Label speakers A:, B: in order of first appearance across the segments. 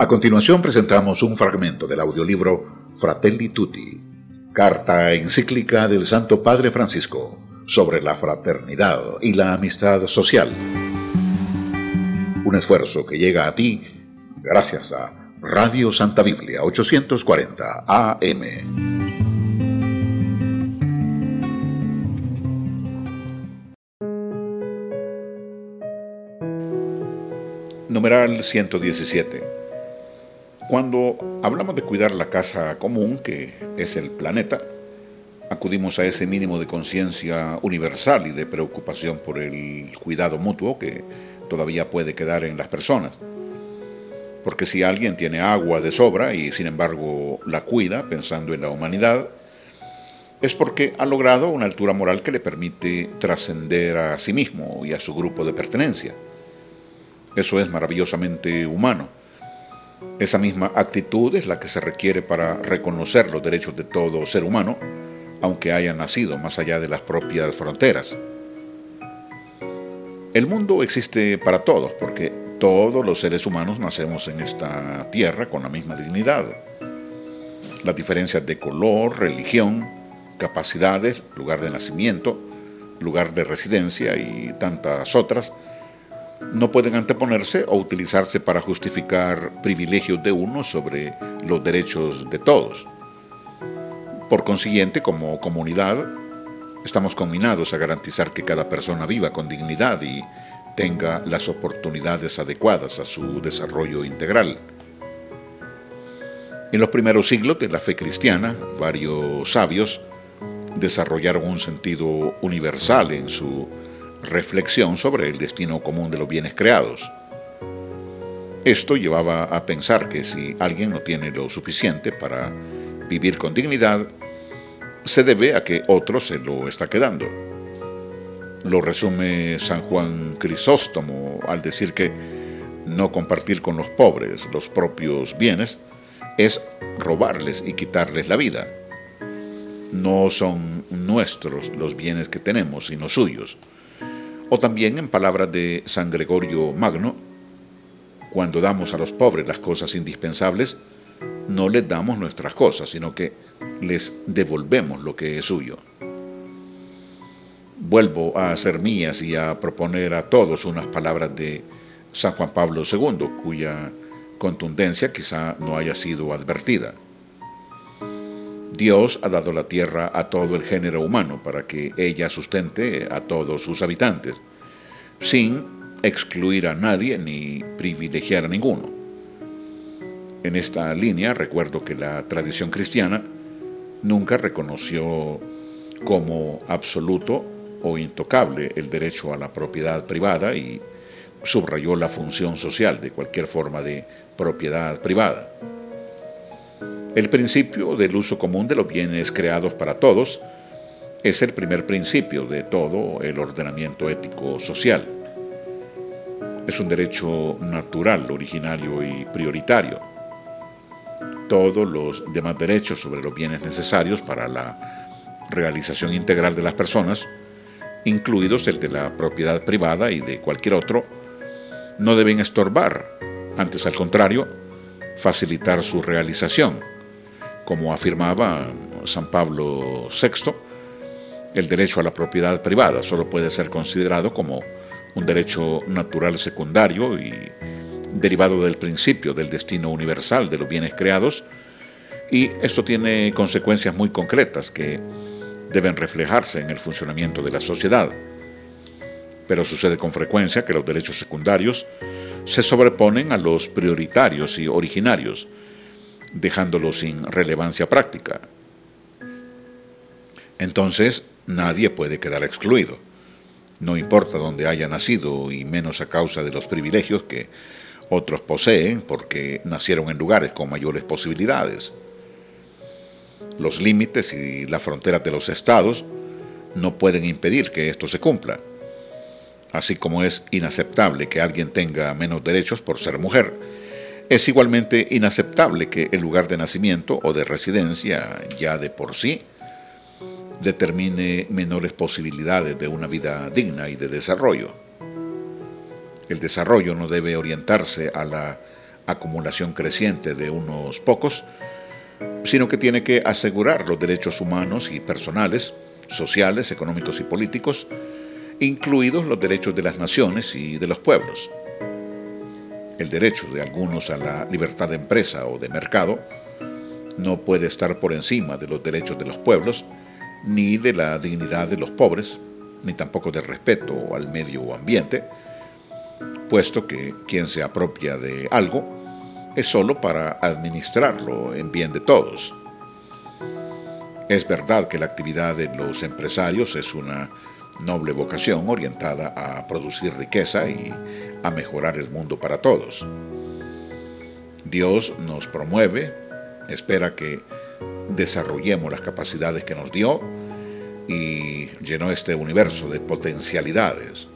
A: A continuación presentamos un fragmento del audiolibro Fratelli Tutti, carta encíclica del Santo Padre Francisco sobre la fraternidad y la amistad social. Un esfuerzo que llega a ti gracias a Radio Santa Biblia 840 AM. Numeral 117. Cuando hablamos de cuidar la casa común, que es el planeta, acudimos a ese mínimo de conciencia universal y de preocupación por el cuidado mutuo que todavía puede quedar en las personas porque si alguien tiene agua de sobra y sin embargo la cuida pensando en la humanidad, es porque ha logrado una altura moral que le permite trascender a sí mismo y a su grupo de pertenencia. Eso es maravillosamente humano. Esa misma actitud es la que se requiere para reconocer los derechos de todo ser humano, aunque haya nacido más allá de las propias fronteras. El mundo existe para todos, porque todos los seres humanos nacemos en esta tierra con la misma dignidad. Las diferencias de color, religión, capacidades, lugar de nacimiento, lugar de residencia y tantas otras no pueden anteponerse o utilizarse para justificar privilegios de uno sobre los derechos de todos. Por consiguiente, como comunidad, estamos combinados a garantizar que cada persona viva con dignidad y tenga las oportunidades adecuadas a su desarrollo integral. En los primeros siglos de la fe cristiana, varios sabios desarrollaron un sentido universal en su reflexión sobre el destino común de los bienes creados. Esto llevaba a pensar que si alguien no tiene lo suficiente para vivir con dignidad, se debe a que otro se lo está quedando lo resume San Juan Crisóstomo al decir que no compartir con los pobres los propios bienes es robarles y quitarles la vida. No son nuestros los bienes que tenemos, sino suyos. O también en palabras de San Gregorio Magno, cuando damos a los pobres las cosas indispensables, no les damos nuestras cosas, sino que les devolvemos lo que es suyo vuelvo a hacer mías y a proponer a todos unas palabras de San Juan Pablo II, cuya contundencia quizá no haya sido advertida. Dios ha dado la tierra a todo el género humano para que ella sustente a todos sus habitantes, sin excluir a nadie ni privilegiar a ninguno. En esta línea recuerdo que la tradición cristiana nunca reconoció como absoluto o intocable el derecho a la propiedad privada y subrayó la función social de cualquier forma de propiedad privada. El principio del uso común de los bienes creados para todos es el primer principio de todo el ordenamiento ético social. Es un derecho natural, originario y prioritario. Todos los demás derechos sobre los bienes necesarios para la realización integral de las personas incluidos el de la propiedad privada y de cualquier otro, no deben estorbar, antes al contrario, facilitar su realización. Como afirmaba San Pablo VI, el derecho a la propiedad privada solo puede ser considerado como un derecho natural secundario y derivado del principio del destino universal de los bienes creados, y esto tiene consecuencias muy concretas que deben reflejarse en el funcionamiento de la sociedad. Pero sucede con frecuencia que los derechos secundarios se sobreponen a los prioritarios y originarios, dejándolos sin relevancia práctica. Entonces, nadie puede quedar excluido, no importa dónde haya nacido y menos a causa de los privilegios que otros poseen porque nacieron en lugares con mayores posibilidades los límites y las fronteras de los estados no pueden impedir que esto se cumpla. Así como es inaceptable que alguien tenga menos derechos por ser mujer, es igualmente inaceptable que el lugar de nacimiento o de residencia ya de por sí determine menores posibilidades de una vida digna y de desarrollo. El desarrollo no debe orientarse a la acumulación creciente de unos pocos, sino que tiene que asegurar los derechos humanos y personales, sociales, económicos y políticos, incluidos los derechos de las naciones y de los pueblos. El derecho de algunos a la libertad de empresa o de mercado no puede estar por encima de los derechos de los pueblos, ni de la dignidad de los pobres, ni tampoco del respeto al medio ambiente, puesto que quien se apropia de algo es solo para administrarlo en bien de todos. Es verdad que la actividad de los empresarios es una noble vocación orientada a producir riqueza y a mejorar el mundo para todos. Dios nos promueve, espera que desarrollemos las capacidades que nos dio y llenó este universo de potencialidades.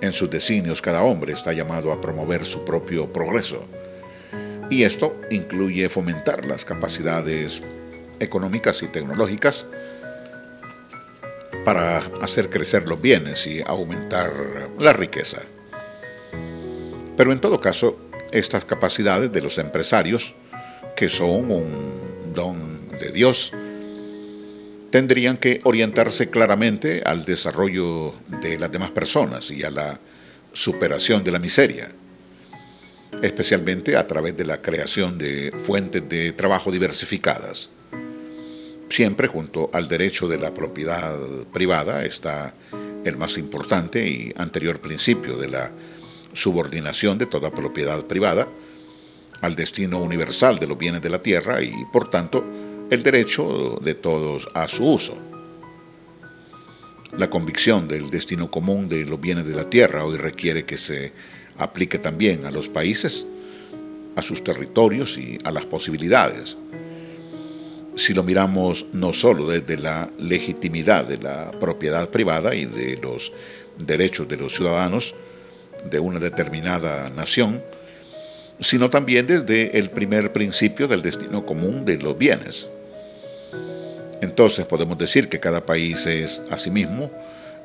A: En sus designios cada hombre está llamado a promover su propio progreso y esto incluye fomentar las capacidades económicas y tecnológicas para hacer crecer los bienes y aumentar la riqueza. Pero en todo caso, estas capacidades de los empresarios, que son un don de Dios, tendrían que orientarse claramente al desarrollo de las demás personas y a la superación de la miseria especialmente a través de la creación de fuentes de trabajo diversificadas. Siempre junto al derecho de la propiedad privada está el más importante y anterior principio de la subordinación de toda propiedad privada al destino universal de los bienes de la tierra y, por tanto, el derecho de todos a su uso. La convicción del destino común de los bienes de la tierra hoy requiere que se aplique también a los países, a sus territorios y a las posibilidades. Si lo miramos no solo desde la legitimidad de la propiedad privada y de los derechos de los ciudadanos de una determinada nación, sino también desde el primer principio del destino común de los bienes. Entonces podemos decir que cada país es asimismo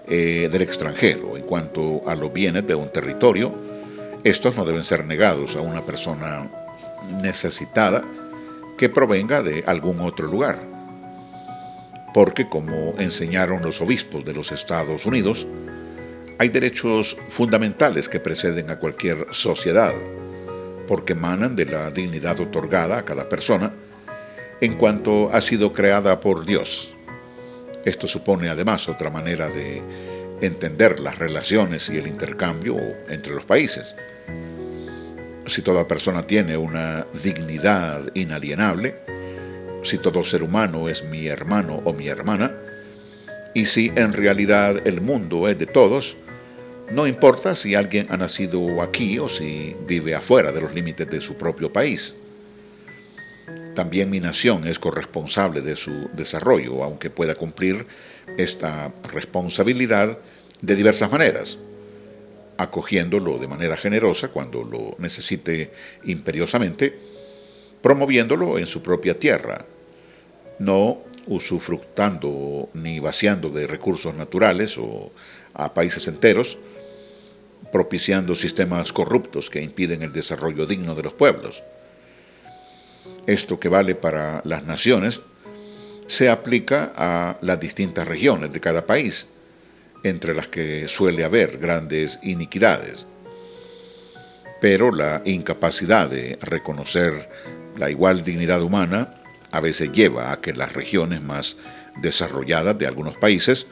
A: eh, del extranjero en cuanto a los bienes de un territorio, estos no deben ser negados a una persona necesitada que provenga de algún otro lugar. Porque como enseñaron los obispos de los Estados Unidos, hay derechos fundamentales que preceden a cualquier sociedad, porque emanan de la dignidad otorgada a cada persona en cuanto ha sido creada por Dios. Esto supone además otra manera de entender las relaciones y el intercambio entre los países si toda persona tiene una dignidad inalienable, si todo ser humano es mi hermano o mi hermana, y si en realidad el mundo es de todos, no importa si alguien ha nacido aquí o si vive afuera de los límites de su propio país. También mi nación es corresponsable de su desarrollo, aunque pueda cumplir esta responsabilidad de diversas maneras acogiéndolo de manera generosa cuando lo necesite imperiosamente, promoviéndolo en su propia tierra, no usufructando ni vaciando de recursos naturales o a países enteros, propiciando sistemas corruptos que impiden el desarrollo digno de los pueblos. Esto que vale para las naciones se aplica a las distintas regiones de cada país entre las que suele haber grandes iniquidades. Pero la incapacidad de reconocer la igual dignidad humana a veces lleva a que las regiones más desarrolladas de algunos países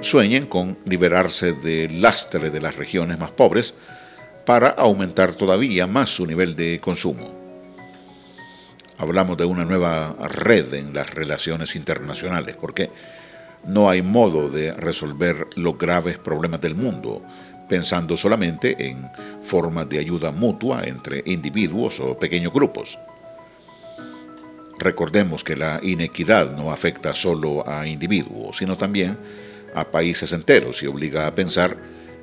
A: sueñen con liberarse del lastre de las regiones más pobres para aumentar todavía más su nivel de consumo. Hablamos de una nueva red en las relaciones internacionales, porque no hay modo de resolver los graves problemas del mundo pensando solamente en formas de ayuda mutua entre individuos o pequeños grupos. Recordemos que la inequidad no afecta solo a individuos, sino también a países enteros y obliga a pensar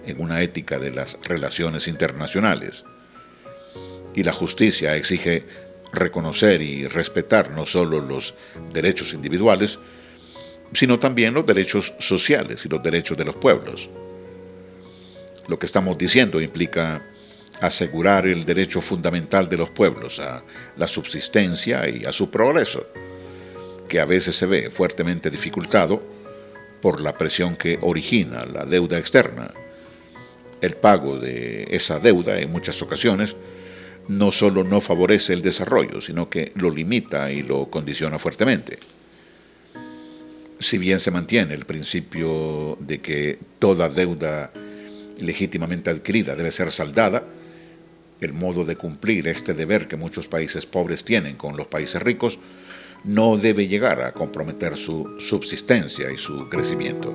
A: en una ética de las relaciones internacionales. Y la justicia exige reconocer y respetar no solo los derechos individuales, sino también los derechos sociales y los derechos de los pueblos. Lo que estamos diciendo implica asegurar el derecho fundamental de los pueblos a la subsistencia y a su progreso, que a veces se ve fuertemente dificultado por la presión que origina la deuda externa. El pago de esa deuda en muchas ocasiones no solo no favorece el desarrollo, sino que lo limita y lo condiciona fuertemente. Si bien se mantiene el principio de que toda deuda legítimamente adquirida debe ser saldada, el modo de cumplir este deber que muchos países pobres tienen con los países ricos no debe llegar a comprometer su subsistencia y su crecimiento.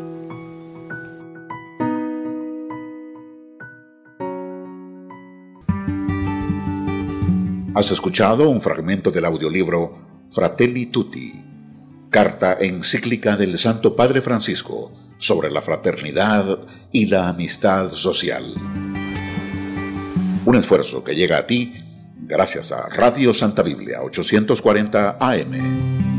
A: Has escuchado un fragmento del audiolibro Fratelli Tutti, carta encíclica del Santo Padre Francisco sobre la fraternidad y la amistad social. Un esfuerzo que llega a ti gracias a Radio Santa Biblia 840 AM.